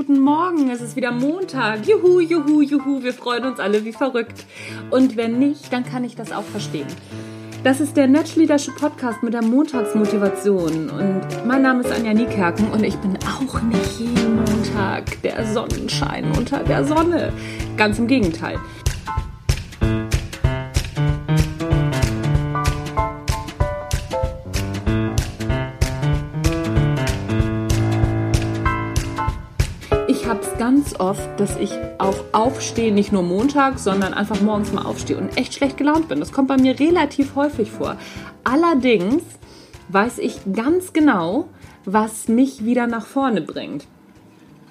guten Morgen. Es ist wieder Montag. Juhu, juhu, juhu. Wir freuen uns alle wie verrückt. Und wenn nicht, dann kann ich das auch verstehen. Das ist der Natural Leadership Podcast mit der Montagsmotivation. Und mein Name ist Anja Niekerken und ich bin auch nicht jeden Montag der Sonnenschein unter der Sonne. Ganz im Gegenteil. Ganz oft, dass ich auch aufstehe, nicht nur Montag, sondern einfach morgens mal aufstehe und echt schlecht gelaunt bin. Das kommt bei mir relativ häufig vor. Allerdings weiß ich ganz genau, was mich wieder nach vorne bringt.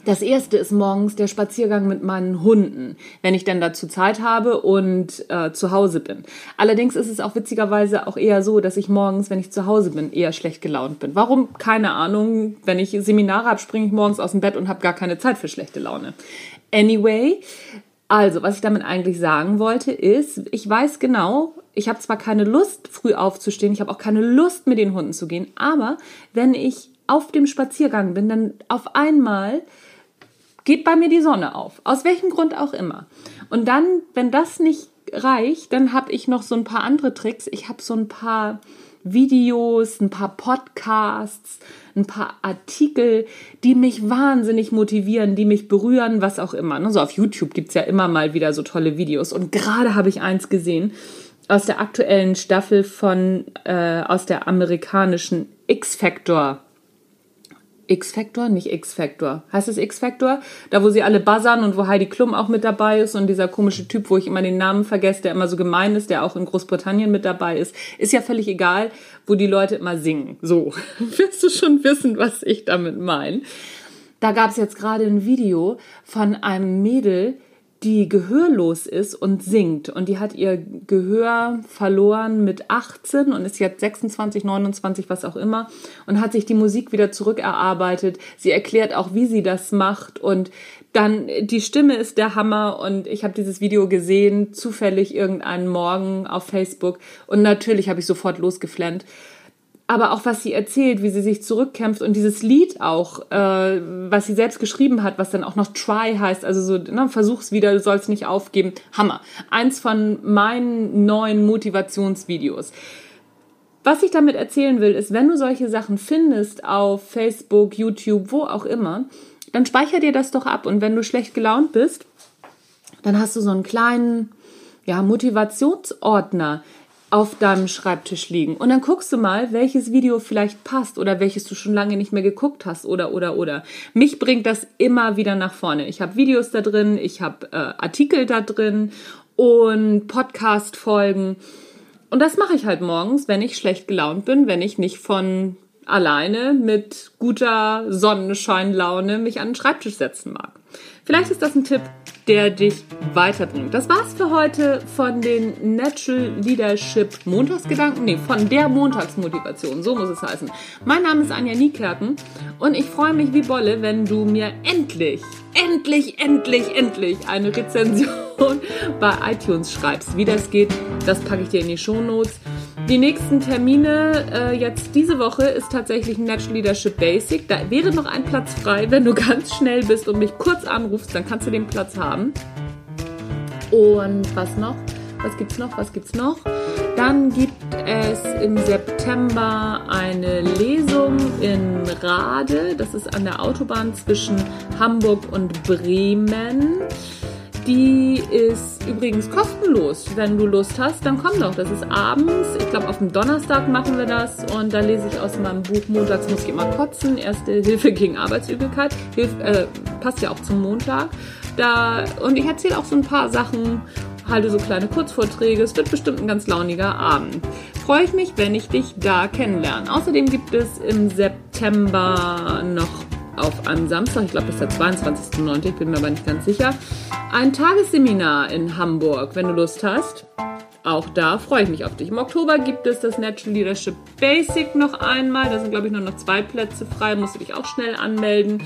Das erste ist morgens der Spaziergang mit meinen Hunden, wenn ich denn dazu Zeit habe und äh, zu Hause bin. Allerdings ist es auch witzigerweise auch eher so, dass ich morgens, wenn ich zu Hause bin, eher schlecht gelaunt bin. Warum? Keine Ahnung. Wenn ich Seminare habe, springe ich morgens aus dem Bett und habe gar keine Zeit für schlechte Laune. Anyway, also, was ich damit eigentlich sagen wollte, ist, ich weiß genau, ich habe zwar keine Lust, früh aufzustehen, ich habe auch keine Lust, mit den Hunden zu gehen, aber wenn ich auf dem Spaziergang bin, dann auf einmal geht bei mir die Sonne auf. Aus welchem Grund auch immer. Und dann, wenn das nicht reicht, dann habe ich noch so ein paar andere Tricks. Ich habe so ein paar Videos, ein paar Podcasts, ein paar Artikel, die mich wahnsinnig motivieren, die mich berühren, was auch immer. So auf YouTube gibt es ja immer mal wieder so tolle Videos. Und gerade habe ich eins gesehen aus der aktuellen Staffel von, äh, aus der amerikanischen X-Factor X-Factor, nicht X-Factor. Heißt es X-Factor? Da, wo sie alle buzzern und wo Heidi Klum auch mit dabei ist und dieser komische Typ, wo ich immer den Namen vergesse, der immer so gemein ist, der auch in Großbritannien mit dabei ist. Ist ja völlig egal, wo die Leute immer singen. So, wirst du schon wissen, was ich damit meine. Da gab es jetzt gerade ein Video von einem Mädel, die gehörlos ist und singt. Und die hat ihr Gehör verloren mit 18 und ist jetzt 26, 29, was auch immer. Und hat sich die Musik wieder zurückerarbeitet. Sie erklärt auch, wie sie das macht. Und dann, die Stimme ist der Hammer. Und ich habe dieses Video gesehen, zufällig irgendeinen Morgen auf Facebook. Und natürlich habe ich sofort losgeflennt aber auch was sie erzählt, wie sie sich zurückkämpft und dieses Lied auch, äh, was sie selbst geschrieben hat, was dann auch noch Try heißt, also so, ne, versuch's wieder, du sollst nicht aufgeben. Hammer. Eins von meinen neuen Motivationsvideos. Was ich damit erzählen will, ist, wenn du solche Sachen findest auf Facebook, YouTube, wo auch immer, dann speicher dir das doch ab und wenn du schlecht gelaunt bist, dann hast du so einen kleinen ja, Motivationsordner, auf deinem Schreibtisch liegen. Und dann guckst du mal, welches Video vielleicht passt oder welches du schon lange nicht mehr geguckt hast oder oder oder. Mich bringt das immer wieder nach vorne. Ich habe Videos da drin, ich habe äh, Artikel da drin und Podcast-Folgen. Und das mache ich halt morgens, wenn ich schlecht gelaunt bin, wenn ich nicht von alleine mit guter Sonnenscheinlaune mich an den Schreibtisch setzen mag. Vielleicht ist das ein Tipp, der dich weiterbringt. Das war's für heute von den Natural Leadership Montagsgedanken. Nee, von der Montagsmotivation. So muss es heißen. Mein Name ist Anja Niekerken und ich freue mich wie Bolle, wenn du mir endlich, endlich, endlich, endlich eine Rezension bei iTunes schreibst. Wie das geht, das packe ich dir in die Show Notes. Die nächsten Termine äh, jetzt diese Woche ist tatsächlich Natural Leadership Basic. Da wäre noch ein Platz frei. Wenn du ganz schnell bist und mich kurz anrufst, dann kannst du den Platz haben. Und was noch? Was gibt's noch? Was gibt's noch? Dann gibt es im September eine Lesung in Rade. Das ist an der Autobahn zwischen Hamburg und Bremen. Die ist übrigens kostenlos. Wenn du Lust hast, dann komm doch. Das ist abends. Ich glaube, auf dem Donnerstag machen wir das. Und da lese ich aus meinem Buch Montags muss ich immer kotzen. Erste Hilfe gegen Arbeitsübelkeit. Hilf, äh, passt ja auch zum Montag. Da, und ich erzähle auch so ein paar Sachen, halte so kleine Kurzvorträge. Es wird bestimmt ein ganz launiger Abend. Freue ich mich, wenn ich dich da kennenlerne. Außerdem gibt es im September noch auf einem Samstag, ich glaube, das ist der 22.09., ich bin mir aber nicht ganz sicher, ein Tagesseminar in Hamburg, wenn du Lust hast. Auch da freue ich mich auf dich. Im Oktober gibt es das Natural Leadership Basic noch einmal. Da sind, glaube ich, nur noch zwei Plätze frei. Musst du dich auch schnell anmelden.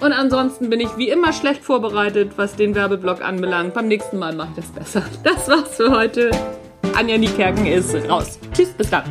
Und ansonsten bin ich wie immer schlecht vorbereitet, was den Werbeblock anbelangt. Beim nächsten Mal mache ich das besser. Das war's für heute. Anja Niekerken ist raus. Tschüss, bis dann.